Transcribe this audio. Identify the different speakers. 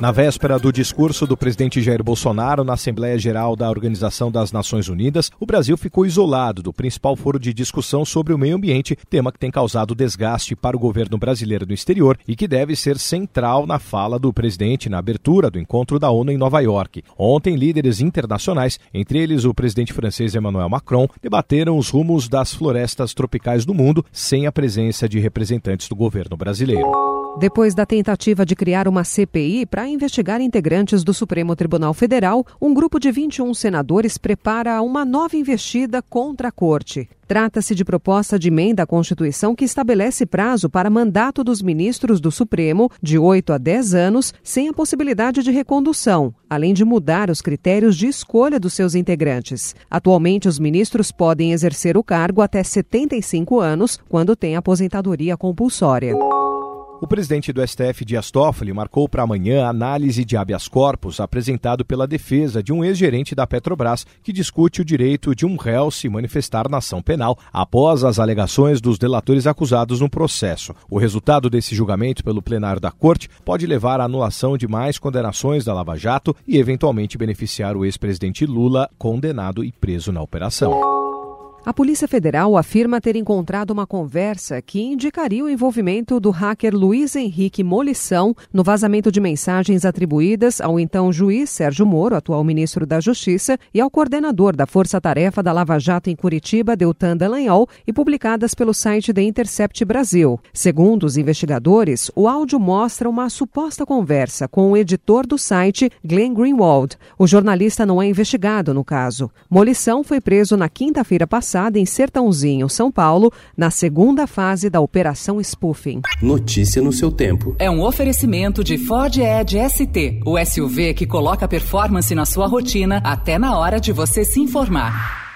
Speaker 1: Na véspera do discurso do presidente Jair Bolsonaro na Assembleia Geral da Organização das Nações Unidas, o Brasil ficou isolado do principal foro de discussão sobre o meio ambiente, tema que tem causado desgaste para o governo brasileiro no exterior e que deve ser central na fala do presidente na abertura do encontro da ONU em Nova York. Ontem, líderes internacionais, entre eles o presidente francês Emmanuel Macron, debateram os rumos das florestas tropicais do mundo sem a presença de representantes do governo brasileiro.
Speaker 2: Depois da tentativa de criar uma CPI para investigar integrantes do Supremo Tribunal Federal, um grupo de 21 senadores prepara uma nova investida contra a Corte. Trata-se de proposta de emenda à Constituição que estabelece prazo para mandato dos ministros do Supremo de 8 a 10 anos, sem a possibilidade de recondução, além de mudar os critérios de escolha dos seus integrantes. Atualmente, os ministros podem exercer o cargo até 75 anos, quando têm aposentadoria compulsória.
Speaker 1: O presidente do STF, Dias Toffoli, marcou para amanhã a análise de habeas corpus apresentado pela defesa de um ex-gerente da Petrobras que discute o direito de um réu se manifestar na ação penal após as alegações dos delatores acusados no processo. O resultado desse julgamento pelo plenário da Corte pode levar à anulação de mais condenações da Lava Jato e eventualmente beneficiar o ex-presidente Lula, condenado e preso na operação.
Speaker 2: A Polícia Federal afirma ter encontrado uma conversa que indicaria o envolvimento do hacker Luiz Henrique Molição no vazamento de mensagens atribuídas ao então juiz Sérgio Moro, atual ministro da Justiça, e ao coordenador da Força Tarefa da Lava Jato em Curitiba, Deltan Dallagnol, e publicadas pelo site The Intercept Brasil. Segundo os investigadores, o áudio mostra uma suposta conversa com o editor do site, Glenn Greenwald. O jornalista não é investigado no caso. Molição foi preso na quinta-feira passada passada em Sertãozinho, São Paulo, na segunda fase da Operação Spoofing.
Speaker 3: Notícia no seu tempo.
Speaker 4: É um oferecimento de Ford Edge ST, o SUV que coloca performance na sua rotina até na hora de você se informar.